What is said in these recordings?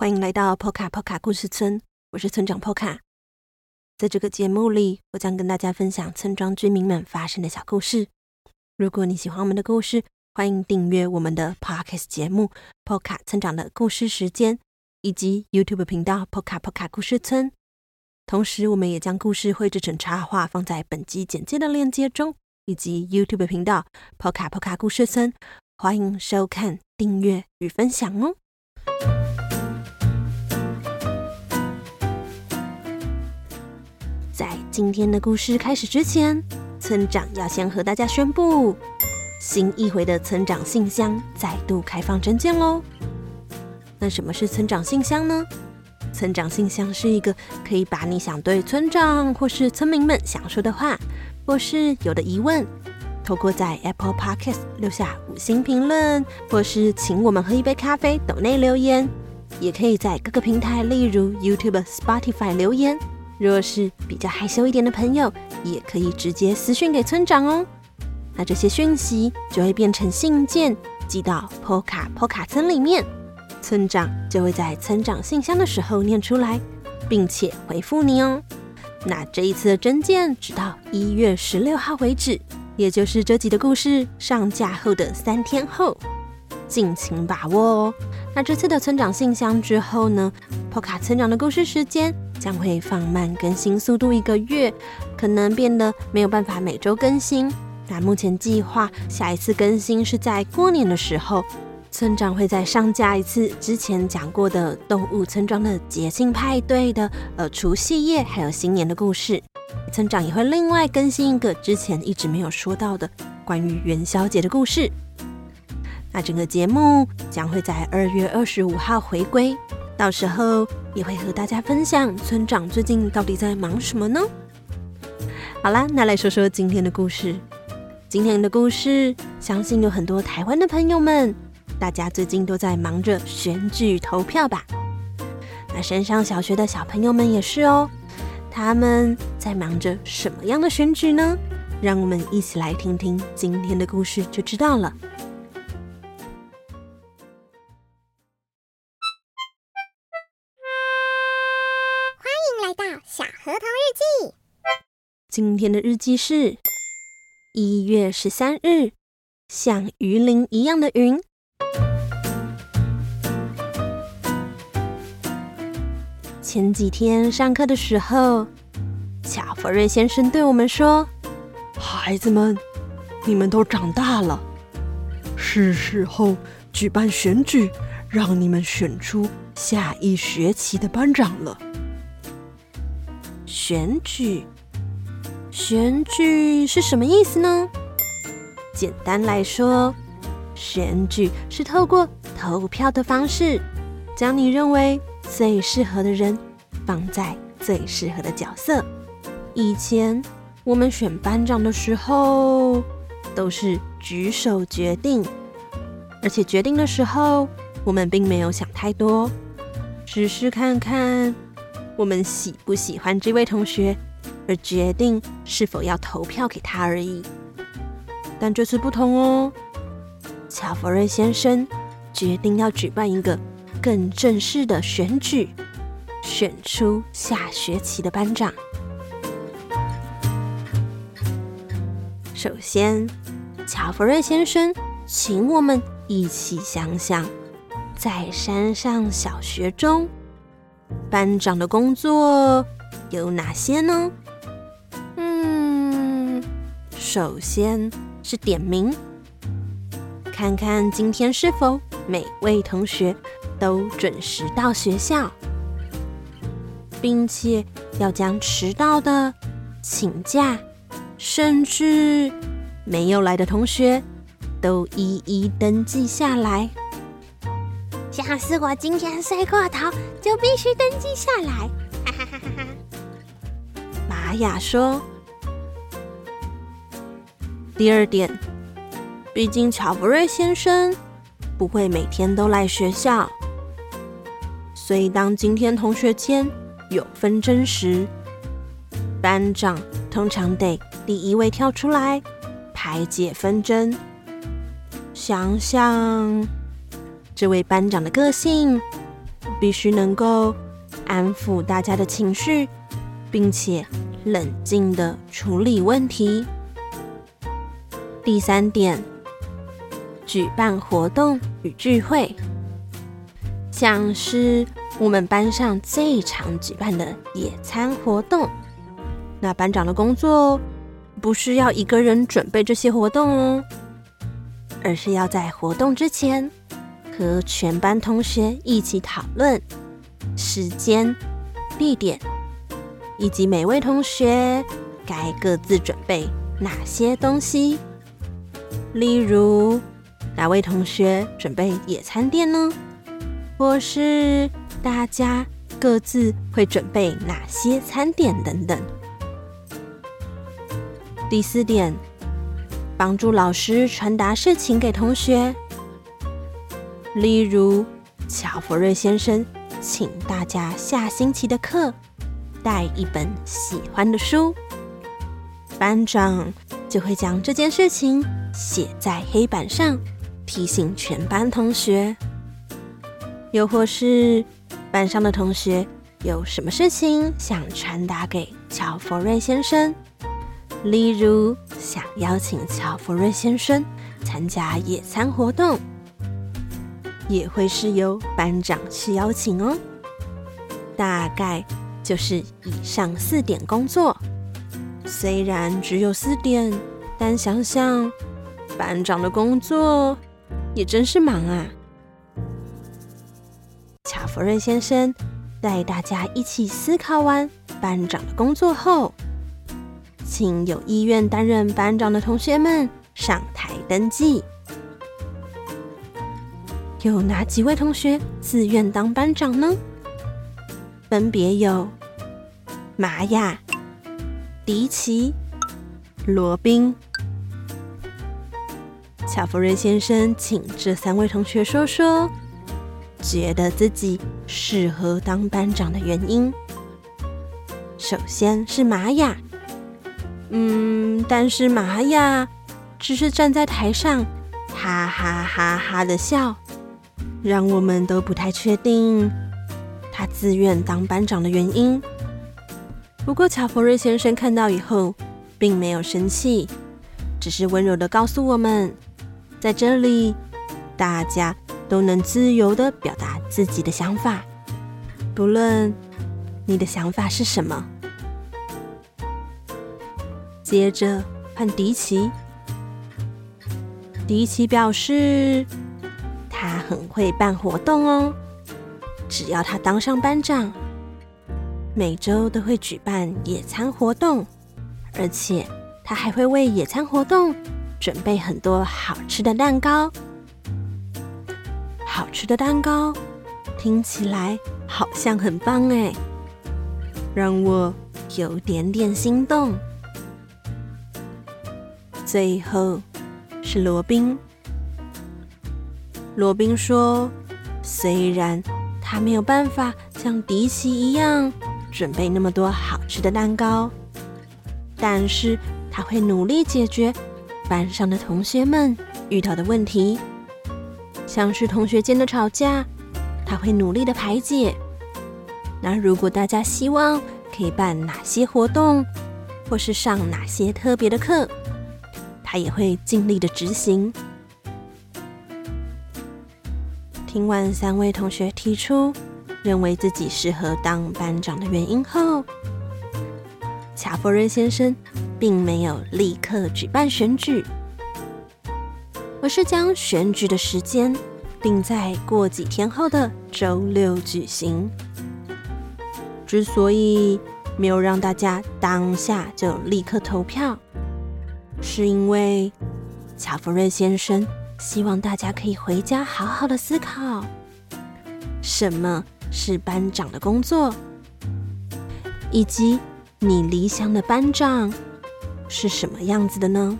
欢迎来到 Poca Poca 故事村，我是村长 Poca。在这个节目里，我将跟大家分享村庄居民们发生的小故事。如果你喜欢我们的故事，欢迎订阅我们的 Podcast 节目 Poca 村长的故事时间，以及 YouTube 频道 Poca Poca 故事村。同时，我们也将故事绘制成插画，放在本集简介的链接中，以及 YouTube 频道 Poca Poca 故事村。欢迎收看、订阅与分享哦。在今天的故事开始之前，村长要先和大家宣布，新一回的村长信箱再度开放征件喽。那什么是村长信箱呢？村长信箱是一个可以把你想对村长或是村民们想说的话，或是有的疑问，透过在 Apple Podcast 留下五星评论，或是请我们喝一杯咖啡抖内留言，也可以在各个平台，例如 YouTube、Spotify 留言。若是比较害羞一点的朋友，也可以直接私讯给村长哦。那这些讯息就会变成信件，寄到 Poca Poca 村里面，村长就会在村长信箱的时候念出来，并且回复你哦。那这一次的征件直到一月十六号为止，也就是这集的故事上架后的三天后，敬请把握哦。那这次的村长信箱之后呢，Poca 村长的故事时间。将会放慢更新速度一个月，可能变得没有办法每周更新。那目前计划下一次更新是在过年的时候，村长会再上架一次之前讲过的动物村庄的节庆派对的呃除夕夜还有新年的故事。村长也会另外更新一个之前一直没有说到的关于元宵节的故事。那整个节目将会在二月二十五号回归。到时候也会和大家分享村长最近到底在忙什么呢？好啦，那来说说今天的故事。今天的故事，相信有很多台湾的朋友们，大家最近都在忙着选举投票吧？那山上小学的小朋友们也是哦，他们在忙着什么样的选举呢？让我们一起来听听今天的故事就知道了。小河童日记今天的日记是一月十三日，像鱼鳞一样的云。前几天上课的时候，乔佛瑞先生对我们说：“孩子们，你们都长大了，是时候举办选举，让你们选出下一学期的班长了。”选举。选举是什么意思呢？简单来说，选举是透过投票的方式，将你认为最适合的人放在最适合的角色。以前我们选班长的时候，都是举手决定，而且决定的时候，我们并没有想太多，只是看看我们喜不喜欢这位同学。而决定是否要投票给他而已。但这次不同哦，乔佛瑞先生决定要举办一个更正式的选举，选出下学期的班长。首先，乔佛瑞先生请我们一起想想，在山上小学中，班长的工作有哪些呢？嗯首先是点名，看看今天是否每位同学都准时到学校，并且要将迟到的、请假，甚至没有来的同学都一一登记下来。像是我今天睡过头，就必须登记下来。哈哈哈。玛雅说。第二点，毕竟乔布瑞先生不会每天都来学校，所以当今天同学间有纷争时，班长通常得第一位跳出来排解纷争。想想这位班长的个性，必须能够安抚大家的情绪，并且冷静地处理问题。第三点，举办活动与聚会，像是我们班上最常举办的野餐活动。那班长的工作不是要一个人准备这些活动哦，而是要在活动之前和全班同学一起讨论时间、地点，以及每位同学该各自准备哪些东西。例如，哪位同学准备野餐垫呢？或是大家各自会准备哪些餐点等等。第四点，帮助老师传达事情给同学。例如，乔弗瑞先生请大家下星期的课带一本喜欢的书，班长就会将这件事情。写在黑板上，提醒全班同学。又或是班上的同学有什么事情想传达给乔弗瑞先生，例如想邀请乔弗瑞先生参加野餐活动，也会是由班长去邀请哦。大概就是以上四点工作，虽然只有四点，但想想。班长的工作也真是忙啊！乔弗瑞先生带大家一起思考完班长的工作后，请有意愿担任班长的同学们上台登记。有哪几位同学自愿当班长呢？分别有玛雅、迪奇、罗宾。乔弗瑞先生请这三位同学说说，觉得自己适合当班长的原因。首先是玛雅，嗯，但是玛雅只是站在台上，哈哈哈哈的笑，让我们都不太确定他自愿当班长的原因。不过乔弗瑞先生看到以后，并没有生气，只是温柔地告诉我们。在这里，大家都能自由地表达自己的想法，不论你的想法是什么。接着换迪奇，迪奇表示很会办活动哦，只要他当上班长，每周都会举办野餐活动，而且他还会为野餐活动。准备很多好吃的蛋糕，好吃的蛋糕听起来好像很棒哎，让我有点点心动。最后是罗宾，罗宾说，虽然他没有办法像迪奇一样准备那么多好吃的蛋糕，但是他会努力解决。班上的同学们遇到的问题，像是同学间的吵架，他会努力的排解。那如果大家希望可以办哪些活动，或是上哪些特别的课，他也会尽力的执行。听完三位同学提出认为自己适合当班长的原因后，乔弗瑞先生并没有立刻举办选举，而是将选举的时间定在过几天后的周六举行。之所以没有让大家当下就立刻投票，是因为乔弗瑞先生希望大家可以回家好好的思考，什么是班长的工作，以及你理想的班长是什么样子的呢？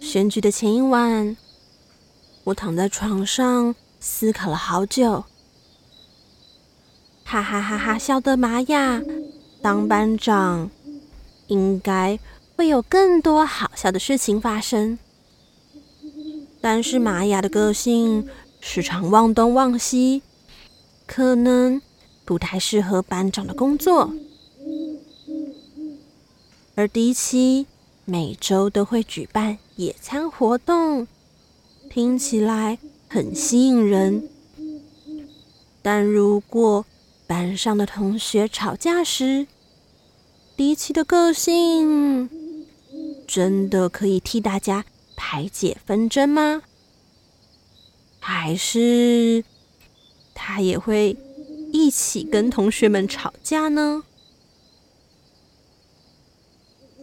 选举的前一晚，我躺在床上思考了好久，哈哈哈哈笑得玛雅当班长，应该会有更多好笑的事情发生。但是玛雅的个性时常忘东忘西。可能不太适合班长的工作，而迪奇每周都会举办野餐活动，听起来很吸引人。但如果班上的同学吵架时，迪奇的个性真的可以替大家排解纷争吗？还是？他也会一起跟同学们吵架呢。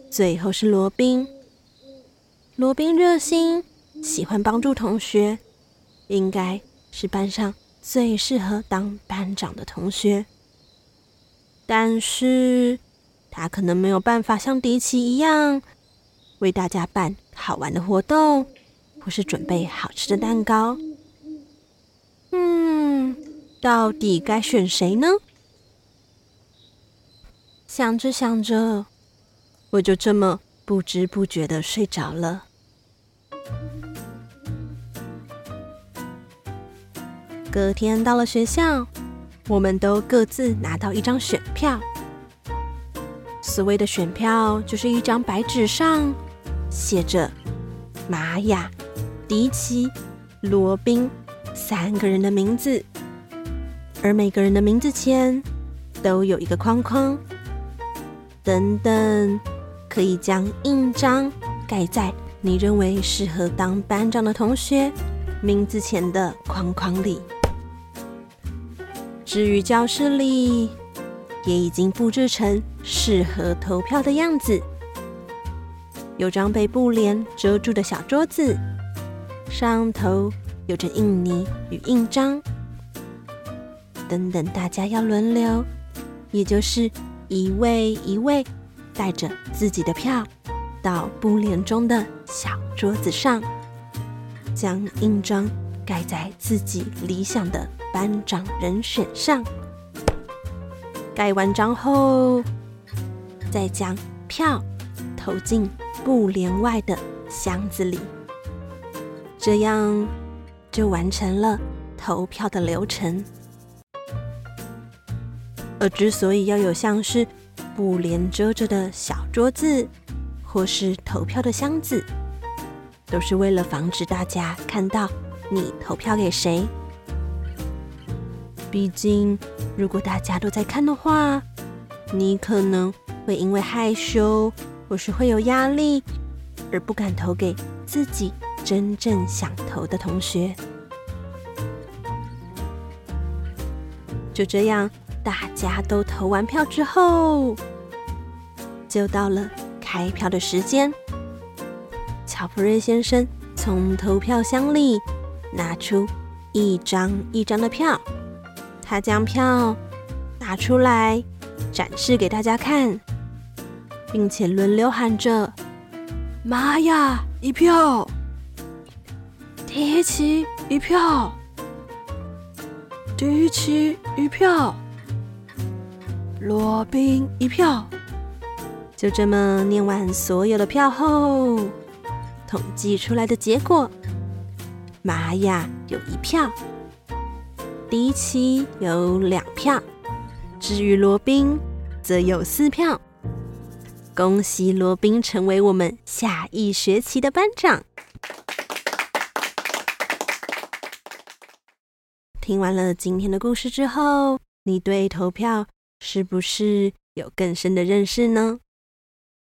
最后是罗宾，罗宾热心，喜欢帮助同学，应该是班上最适合当班长的同学。但是他可能没有办法像迪奇一样，为大家办好玩的活动，或是准备好吃的蛋糕。嗯到底该选谁呢？想着想着，我就这么不知不觉的睡着了。隔天到了学校，我们都各自拿到一张选票。所谓的选票，就是一张白纸上写着玛雅、迪奇、罗宾三个人的名字。而每个人的名字前都有一个框框，等等，可以将印章盖在你认为适合当班长的同学名字前的框框里。至于教室里，也已经布置成适合投票的样子，有张被布帘遮住的小桌子，上头有着印泥与印章。等等，大家要轮流，也就是一位一位带着自己的票到布帘中的小桌子上，将印章盖在自己理想的班长人选上。盖完章后，再将票投进布帘外的箱子里，这样就完成了投票的流程。而之所以要有像是布帘遮着的小桌子，或是投票的箱子，都是为了防止大家看到你投票给谁。毕竟，如果大家都在看的话，你可能会因为害羞或是会有压力，而不敢投给自己真正想投的同学。就这样。大家都投完票之后，就到了开票的时间。乔普瑞先生从投票箱里拿出一张一张的票，他将票拿出来展示给大家看，并且轮流喊着：“玛雅一票，迪奇一票，迪奇一票。”罗宾一票，就这么念完所有的票后，统计出来的结果：玛雅有一票，第一期有两票，至于罗宾则有四票。恭喜罗宾成为我们下一学期的班长！听完了今天的故事之后，你对投票是不是有更深的认识呢？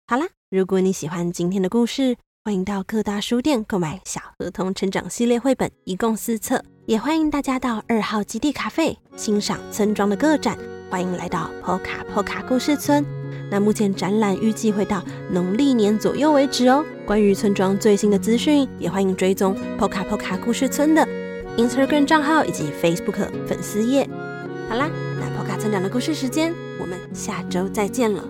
好啦，如果你喜欢今天的故事，欢迎到各大书店购买《小河童成长系列》绘本，一共四册。也欢迎大家到二号基地咖啡欣赏村庄的个展。欢迎来到波卡波卡故事村。那目前展览预计会到农历年左右为止哦。关于村庄最新的资讯，也欢迎追踪波卡波卡故事村的 Instagram 账号以及 Facebook 粉丝页。好啦，那波卡村长的故事时间，我们下周再见了。